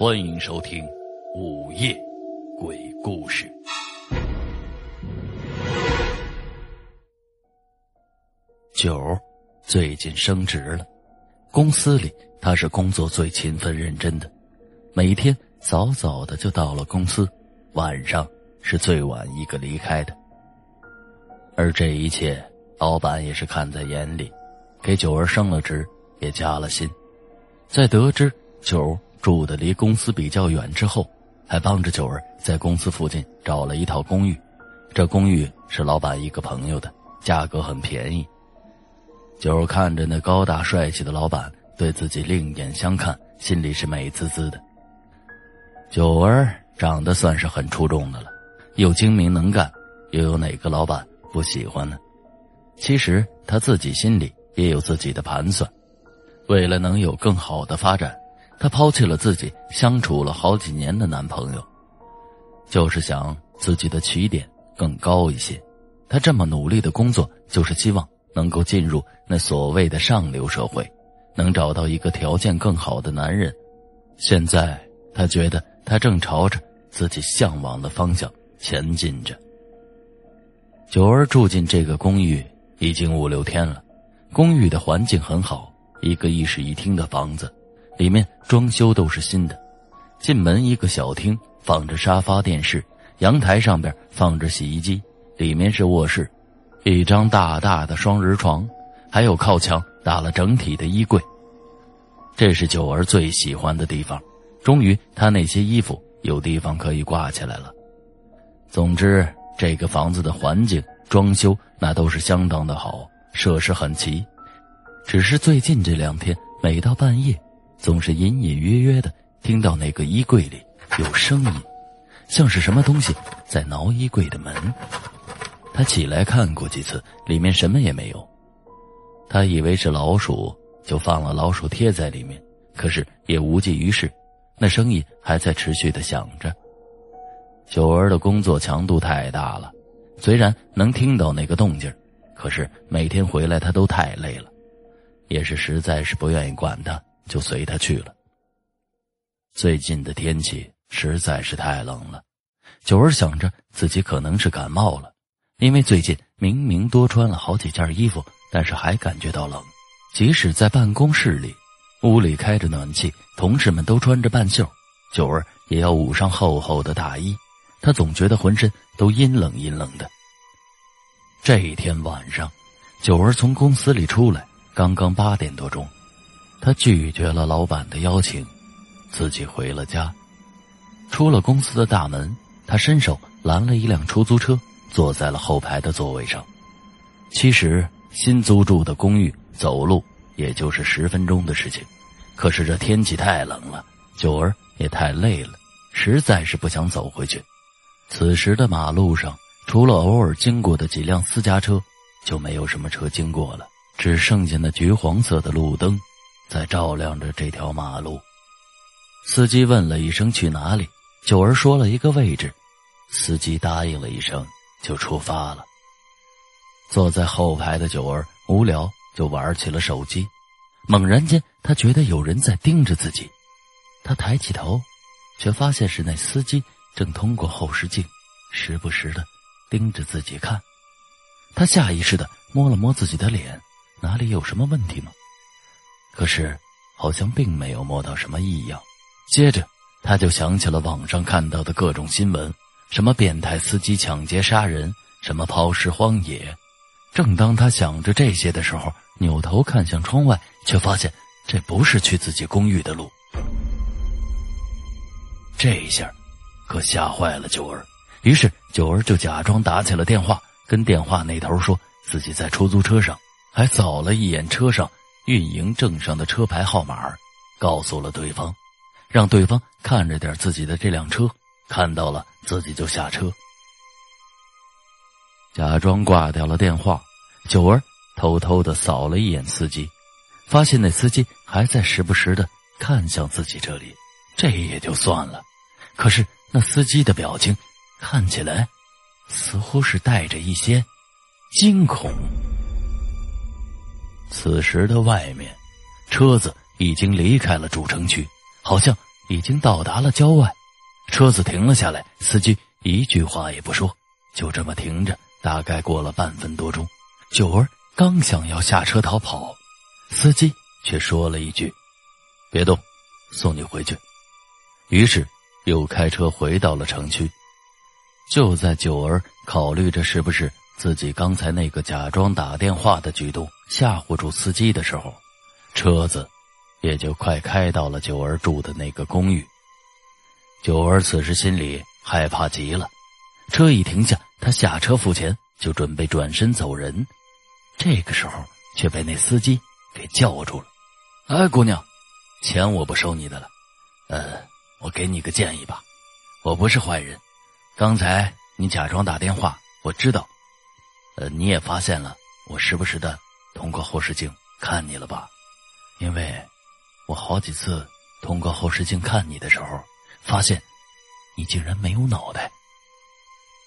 欢迎收听《午夜鬼故事》。九最近升职了，公司里他是工作最勤奋认真的，每天早早的就到了公司，晚上是最晚一个离开的。而这一切，老板也是看在眼里，给九儿升了职，也加了薪。在得知九儿住的离公司比较远之后，还帮着九儿在公司附近找了一套公寓。这公寓是老板一个朋友的，价格很便宜。九儿看着那高大帅气的老板对自己另眼相看，心里是美滋滋的。九儿长得算是很出众的了，又精明能干，又有哪个老板不喜欢呢？其实他自己心里也有自己的盘算。为了能有更好的发展，她抛弃了自己相处了好几年的男朋友，就是想自己的起点更高一些。她这么努力的工作，就是希望能够进入那所谓的上流社会，能找到一个条件更好的男人。现在她觉得她正朝着自己向往的方向前进着。九儿住进这个公寓已经五六天了，公寓的环境很好。一个一室一厅的房子，里面装修都是新的。进门一个小厅，放着沙发、电视，阳台上边放着洗衣机，里面是卧室，一张大大的双人床，还有靠墙打了整体的衣柜。这是九儿最喜欢的地方，终于她那些衣服有地方可以挂起来了。总之，这个房子的环境、装修那都是相当的好，设施很齐。只是最近这两天，每到半夜，总是隐隐约约的听到那个衣柜里有声音，像是什么东西在挠衣柜的门。他起来看过几次，里面什么也没有。他以为是老鼠，就放了老鼠贴在里面，可是也无济于事。那声音还在持续的响着。九儿的工作强度太大了，虽然能听到那个动静，可是每天回来他都太累了。也是实在是不愿意管他，就随他去了。最近的天气实在是太冷了，九儿想着自己可能是感冒了，因为最近明明多穿了好几件衣服，但是还感觉到冷。即使在办公室里，屋里开着暖气，同事们都穿着半袖，九儿也要捂上厚厚的大衣。他总觉得浑身都阴冷阴冷的。这一天晚上，九儿从公司里出来。刚刚八点多钟，他拒绝了老板的邀请，自己回了家。出了公司的大门，他伸手拦了一辆出租车，坐在了后排的座位上。其实新租住的公寓走路也就是十分钟的事情，可是这天气太冷了，九儿也太累了，实在是不想走回去。此时的马路上，除了偶尔经过的几辆私家车，就没有什么车经过了。只剩下那橘黄色的路灯，在照亮着这条马路。司机问了一声去哪里，九儿说了一个位置，司机答应了一声就出发了。坐在后排的九儿无聊就玩起了手机，猛然间他觉得有人在盯着自己，他抬起头，却发现是那司机正通过后视镜，时不时的盯着自己看。他下意识的摸了摸自己的脸。哪里有什么问题吗？可是好像并没有摸到什么异样。接着他就想起了网上看到的各种新闻，什么变态司机抢劫杀人，什么抛尸荒野。正当他想着这些的时候，扭头看向窗外，却发现这不是去自己公寓的路。这一下可吓坏了九儿，于是九儿就假装打起了电话，跟电话那头说自己在出租车上。还扫了一眼车上运营证上的车牌号码，告诉了对方，让对方看着点自己的这辆车，看到了自己就下车。假装挂掉了电话，九儿偷偷的扫了一眼司机，发现那司机还在时不时的看向自己这里，这也就算了，可是那司机的表情看起来似乎是带着一些惊恐。此时的外面，车子已经离开了主城区，好像已经到达了郊外，车子停了下来，司机一句话也不说，就这么停着。大概过了半分多钟，九儿刚想要下车逃跑，司机却说了一句：“别动，送你回去。”于是又开车回到了城区。就在九儿考虑着是不是自己刚才那个假装打电话的举动吓唬住司机的时候，车子也就快开到了九儿住的那个公寓。九儿此时心里害怕极了，车一停下，他下车付钱，就准备转身走人。这个时候却被那司机给叫住了：“哎，姑娘，钱我不收你的了。呃，我给你个建议吧，我不是坏人。”刚才你假装打电话，我知道，呃，你也发现了我时不时的通过后视镜看你了吧？因为，我好几次通过后视镜看你的时候，发现你竟然没有脑袋。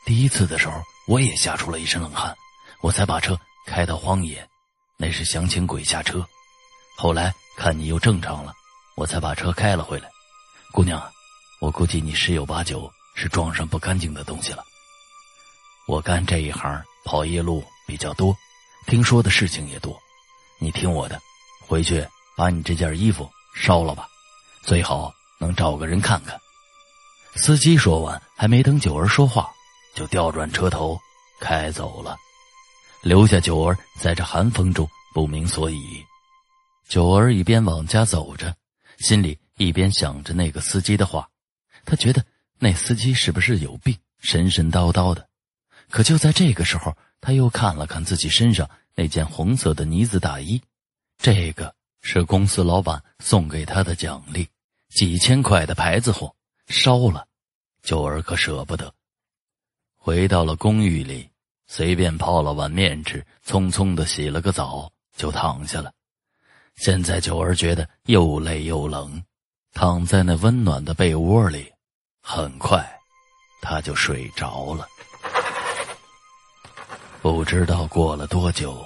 第一次的时候，我也吓出了一身冷汗，我才把车开到荒野，那是想请鬼下车。后来看你又正常了，我才把车开了回来。姑娘，我估计你十有八九。是撞上不干净的东西了。我干这一行跑夜路比较多，听说的事情也多。你听我的，回去把你这件衣服烧了吧，最好能找个人看看。司机说完，还没等九儿说话，就调转车头开走了，留下九儿在这寒风中不明所以。九儿一边往家走着，心里一边想着那个司机的话，他觉得。那司机是不是有病？神神叨叨的。可就在这个时候，他又看了看自己身上那件红色的呢子大衣，这个是公司老板送给他的奖励，几千块的牌子货，烧了，九儿可舍不得。回到了公寓里，随便泡了碗面吃，匆匆的洗了个澡，就躺下了。现在九儿觉得又累又冷，躺在那温暖的被窝里。很快，他就睡着了。不知道过了多久，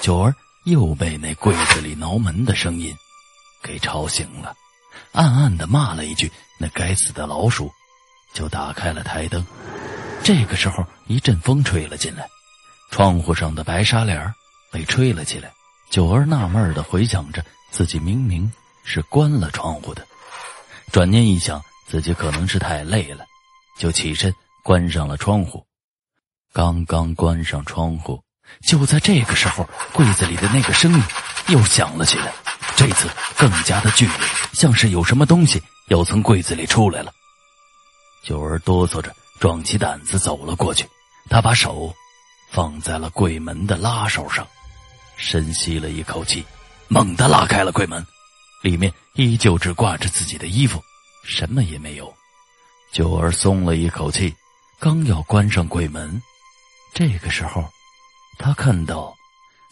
九儿又被那柜子里挠门的声音给吵醒了，暗暗的骂了一句：“那该死的老鼠！”就打开了台灯。这个时候，一阵风吹了进来，窗户上的白纱帘被吹了起来。九儿纳闷的回想着，自己明明是关了窗户的。转念一想。自己可能是太累了，就起身关上了窗户。刚刚关上窗户，就在这个时候，柜子里的那个声音又响了起来，这次更加的剧烈，像是有什么东西要从柜子里出来了。九儿哆嗦着，壮起胆子走了过去。他把手放在了柜门的拉手上，深吸了一口气，猛地拉开了柜门，里面依旧只挂着自己的衣服。什么也没有，九儿松了一口气，刚要关上柜门，这个时候，他看到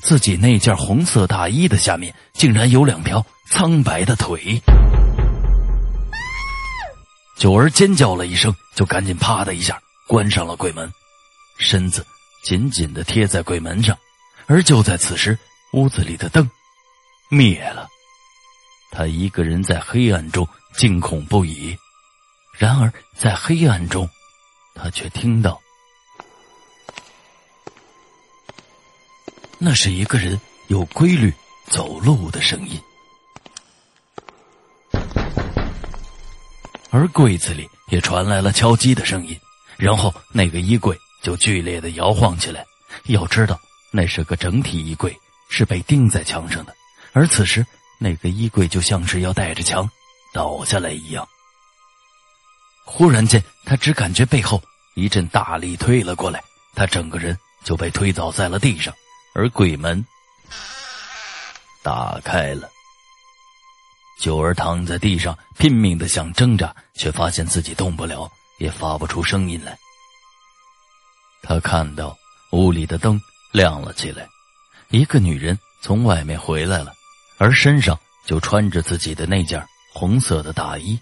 自己那件红色大衣的下面竟然有两条苍白的腿。九儿尖叫了一声，就赶紧啪的一下关上了柜门，身子紧紧的贴在柜门上。而就在此时，屋子里的灯灭了，他一个人在黑暗中。惊恐不已，然而在黑暗中，他却听到，那是一个人有规律走路的声音，而柜子里也传来了敲击的声音，然后那个衣柜就剧烈的摇晃起来。要知道，那是个整体衣柜，是被钉在墙上的，而此时那个衣柜就像是要带着墙。倒下来一样。忽然间，他只感觉背后一阵大力推了过来，他整个人就被推倒在了地上，而鬼门打开了。九儿躺在地上，拼命的想挣扎，却发现自己动不了，也发不出声音来。他看到屋里的灯亮了起来，一个女人从外面回来了，而身上就穿着自己的那件。红色的大衣。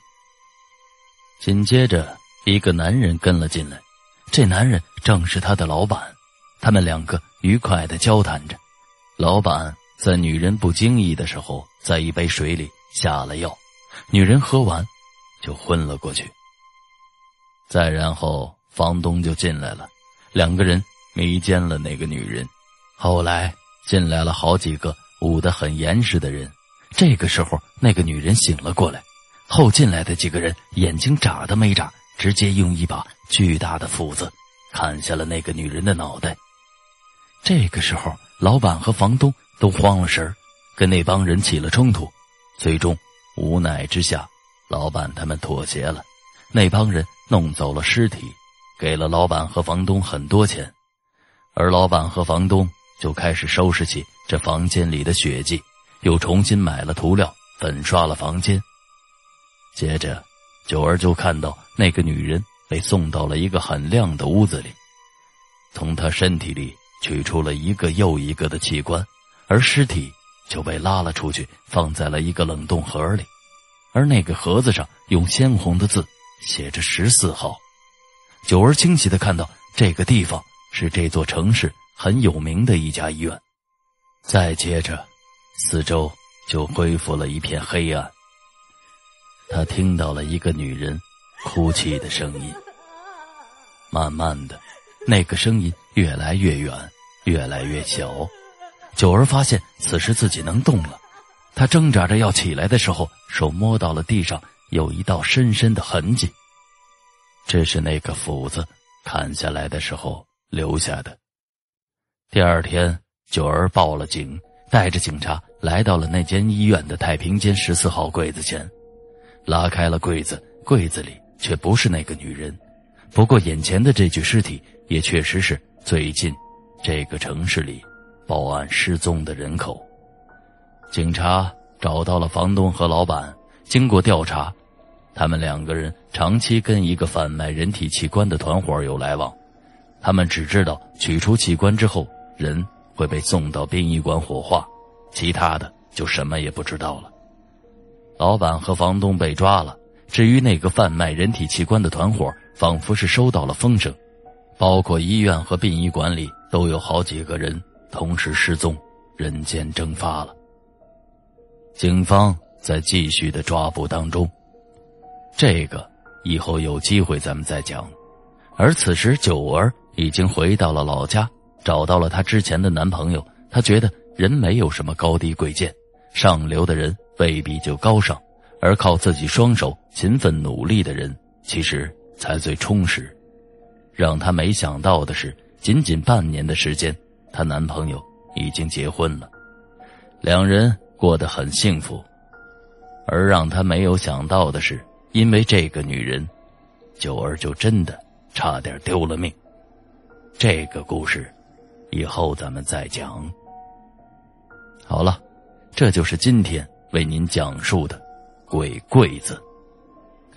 紧接着，一个男人跟了进来，这男人正是他的老板。他们两个愉快的交谈着。老板在女人不经意的时候，在一杯水里下了药。女人喝完，就昏了过去。再然后，房东就进来了，两个人迷奸了那个女人。后来进来了好几个捂得很严实的人。这个时候，那个女人醒了过来，后进来的几个人眼睛眨都没眨，直接用一把巨大的斧子砍下了那个女人的脑袋。这个时候，老板和房东都慌了神儿，跟那帮人起了冲突。最终，无奈之下，老板他们妥协了。那帮人弄走了尸体，给了老板和房东很多钱，而老板和房东就开始收拾起这房间里的血迹。又重新买了涂料，粉刷了房间。接着，九儿就看到那个女人被送到了一个很亮的屋子里，从她身体里取出了一个又一个的器官，而尸体就被拉了出去，放在了一个冷冻盒里，而那个盒子上用鲜红的字写着十四号。九儿清晰的看到，这个地方是这座城市很有名的一家医院。再接着。四周就恢复了一片黑暗。他听到了一个女人哭泣的声音。慢慢的，那个声音越来越远，越来越小。九儿发现此时自己能动了。他挣扎着要起来的时候，手摸到了地上有一道深深的痕迹。这是那个斧子砍下来的时候留下的。第二天，九儿报了警。带着警察来到了那间医院的太平间十四号柜子前，拉开了柜子，柜子里却不是那个女人。不过眼前的这具尸体也确实是最近这个城市里报案失踪的人口。警察找到了房东和老板，经过调查，他们两个人长期跟一个贩卖人体器官的团伙有来往。他们只知道取出器官之后人。会被送到殡仪馆火化，其他的就什么也不知道了。老板和房东被抓了，至于那个贩卖人体器官的团伙，仿佛是收到了风声，包括医院和殡仪馆里都有好几个人同时失踪，人间蒸发了。警方在继续的抓捕当中，这个以后有机会咱们再讲。而此时九儿已经回到了老家。找到了她之前的男朋友，她觉得人没有什么高低贵贱，上流的人未必就高尚，而靠自己双手勤奋努力的人，其实才最充实。让她没想到的是，仅仅半年的时间，她男朋友已经结婚了，两人过得很幸福。而让她没有想到的是，因为这个女人，九儿就真的差点丢了命。这个故事。以后咱们再讲。好了，这就是今天为您讲述的《鬼柜子》。